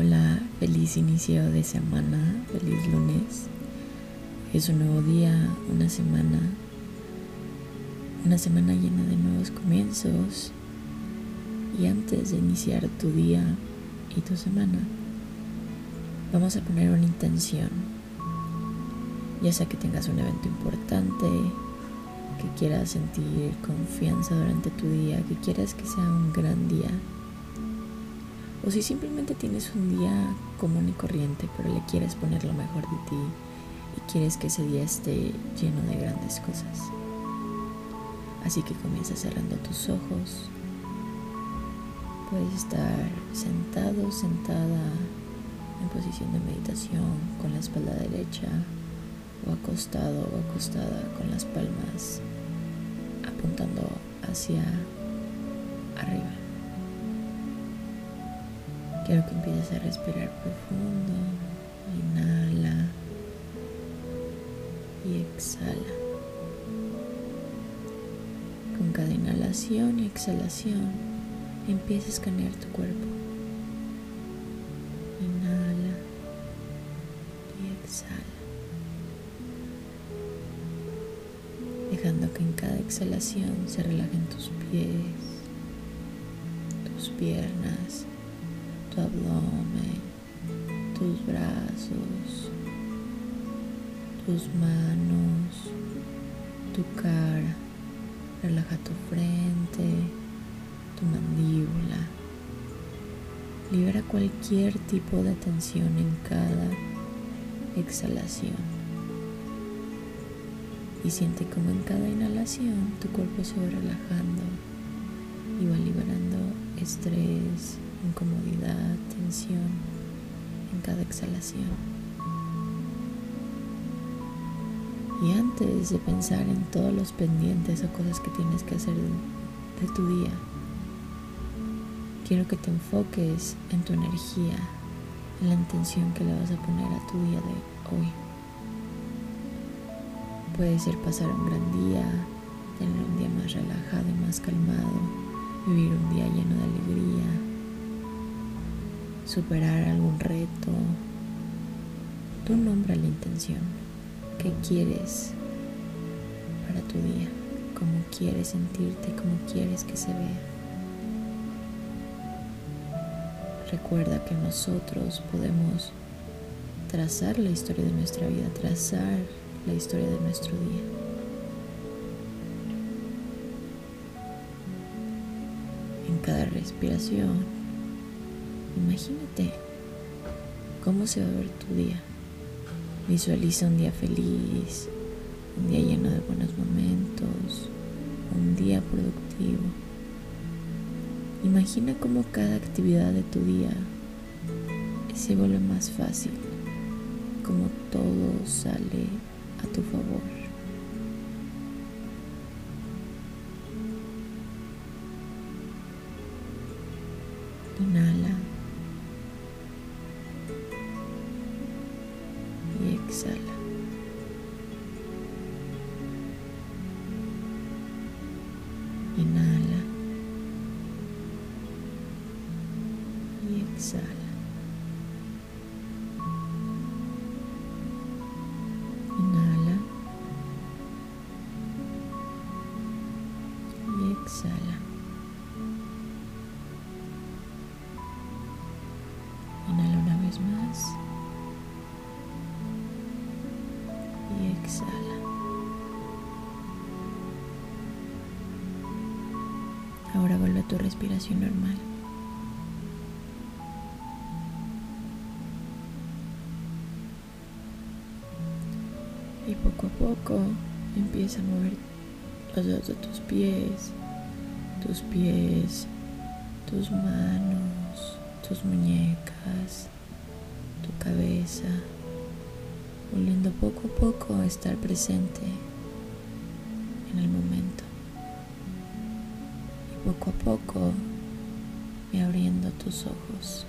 Hola, feliz inicio de semana, feliz lunes. Es un nuevo día, una semana, una semana llena de nuevos comienzos. Y antes de iniciar tu día y tu semana, vamos a poner una intención. Ya sea que tengas un evento importante, que quieras sentir confianza durante tu día, que quieras que sea un gran día o si simplemente tienes un día común y corriente, pero le quieres poner lo mejor de ti y quieres que ese día esté lleno de grandes cosas. Así que comienza cerrando tus ojos. Puedes estar sentado, sentada en posición de meditación con la espalda derecha o acostado o acostada con las palmas apuntando hacia arriba. Quiero que empieces a respirar profundo. Inhala y exhala. Con cada inhalación y exhalación empieza a escanear tu cuerpo. Inhala y exhala. Dejando que en cada exhalación se relajen tus pies, tus piernas, abdomen, tus brazos, tus manos, tu cara. Relaja tu frente, tu mandíbula. Libera cualquier tipo de tensión en cada exhalación. Y siente como en cada inhalación tu cuerpo se va relajando y va liberando estrés, incomodidad, tensión en cada exhalación. Y antes de pensar en todos los pendientes o cosas que tienes que hacer de, tu día, quiero que te enfoques en tu energía, en la intención que le vas a poner a tu día de hoy. Puede ser pasar un gran día, tener un día más relajado y más calmado, vivir un día lleno de superar algún reto. Tú nombra la intención. ¿Qué quieres para tu día? ¿Cómo quieres sentirte? ¿Cómo quieres que se vea? Recuerda que nosotros podemos trazar la historia de nuestra vida, trazar la historia de nuestro día. En cada respiración Imagínate cómo se va a ver tu día. Visualiza un día feliz, un día lleno de buenos momentos, un día productivo. Imagina cómo cada actividad de tu día se vuelve más fácil, cómo todo sale a tu favor. Exhala. Inhala y exhala. Inhala y exhala. Inhala una vez más. Exhala. Ahora vuelve a tu respiración normal. Y poco a poco empieza a mover los dedos de tus pies, tus pies, tus manos, tus muñecas, tu cabeza volviendo poco a poco a estar presente en el momento. Y poco a poco me abriendo tus ojos.